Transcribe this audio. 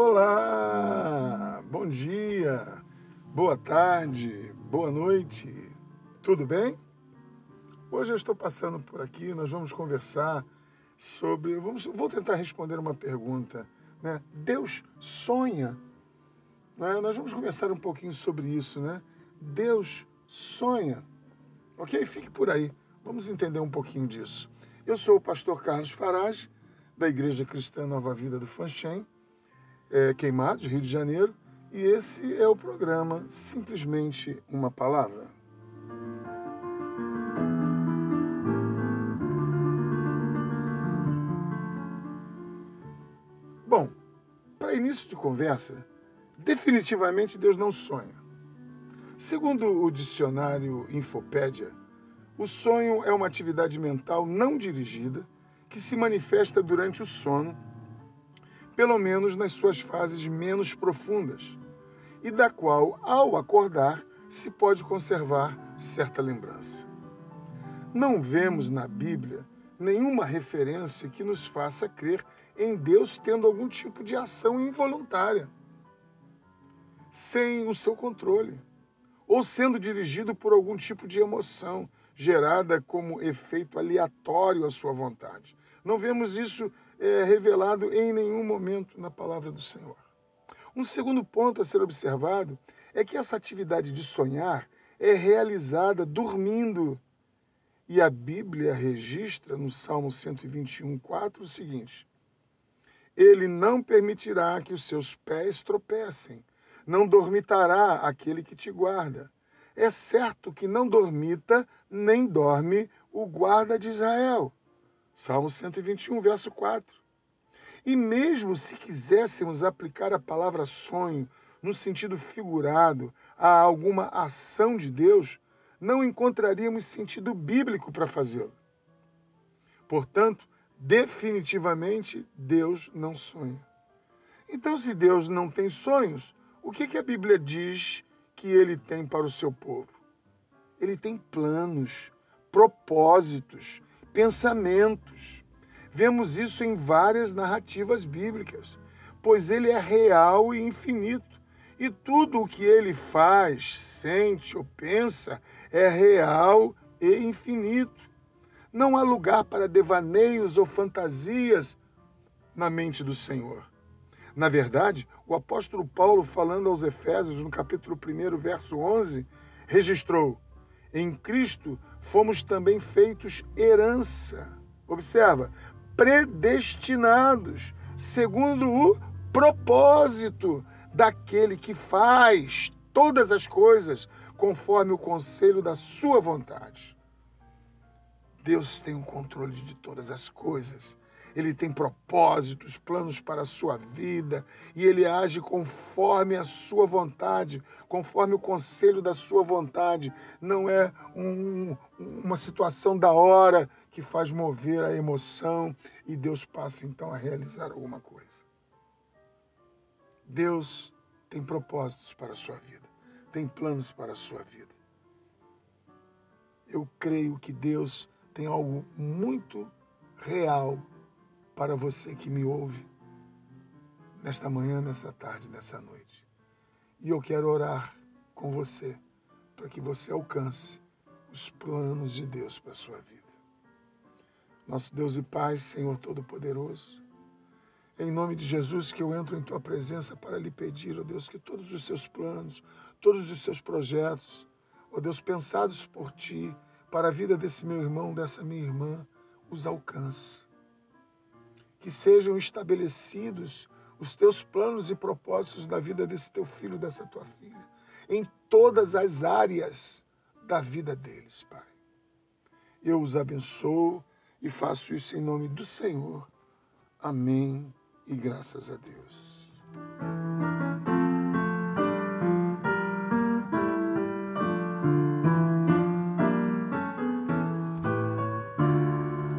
Olá, bom dia, boa tarde, boa noite, tudo bem? Hoje eu estou passando por aqui, nós vamos conversar sobre. Vamos, vou tentar responder uma pergunta. Né? Deus sonha. Né? Nós vamos conversar um pouquinho sobre isso, né? Deus sonha. Ok? Fique por aí. Vamos entender um pouquinho disso. Eu sou o pastor Carlos Farage, da Igreja Cristã Nova Vida do Fanchen é, Queimados, Rio de Janeiro, e esse é o programa Simplesmente uma Palavra. Bom, para início de conversa, definitivamente Deus não sonha. Segundo o dicionário Infopédia, o sonho é uma atividade mental não dirigida que se manifesta durante o sono, pelo menos nas suas fases menos profundas, e da qual, ao acordar, se pode conservar certa lembrança. Não vemos na Bíblia nenhuma referência que nos faça crer em Deus tendo algum tipo de ação involuntária, sem o seu controle, ou sendo dirigido por algum tipo de emoção, gerada como efeito aleatório à sua vontade. Não vemos isso é, revelado em nenhum momento na palavra do Senhor. Um segundo ponto a ser observado é que essa atividade de sonhar é realizada dormindo. E a Bíblia registra no Salmo 121, 4 o seguinte: Ele não permitirá que os seus pés tropecem, não dormitará aquele que te guarda é certo que não dormita nem dorme o guarda de Israel. Salmo 121, verso 4. E mesmo se quiséssemos aplicar a palavra sonho no sentido figurado a alguma ação de Deus, não encontraríamos sentido bíblico para fazê-lo. Portanto, definitivamente Deus não sonha. Então, se Deus não tem sonhos, o que, que a Bíblia diz que ele tem para o seu povo. Ele tem planos, propósitos, pensamentos. Vemos isso em várias narrativas bíblicas, pois ele é real e infinito. E tudo o que ele faz, sente ou pensa é real e infinito. Não há lugar para devaneios ou fantasias na mente do Senhor. Na verdade, o apóstolo Paulo, falando aos Efésios, no capítulo 1, verso 11, registrou: Em Cristo fomos também feitos herança. Observa, predestinados, segundo o propósito daquele que faz todas as coisas conforme o conselho da sua vontade. Deus tem o controle de todas as coisas ele tem propósitos, planos para a sua vida e ele age conforme a sua vontade, conforme o conselho da sua vontade. Não é um, uma situação da hora que faz mover a emoção e Deus passa então a realizar alguma coisa. Deus tem propósitos para a sua vida, tem planos para a sua vida. Eu creio que Deus tem algo muito real para você que me ouve nesta manhã, nesta tarde, nessa noite. E eu quero orar com você para que você alcance os planos de Deus para a sua vida. Nosso Deus e Pai, Senhor Todo-Poderoso, em nome de Jesus que eu entro em tua presença para lhe pedir, ó Deus, que todos os seus planos, todos os seus projetos, ó Deus, pensados por ti, para a vida desse meu irmão, dessa minha irmã, os alcance que sejam estabelecidos os teus planos e propósitos da vida desse teu filho, dessa tua filha, em todas as áreas da vida deles, Pai. Eu os abençoo e faço isso em nome do Senhor. Amém e graças a Deus.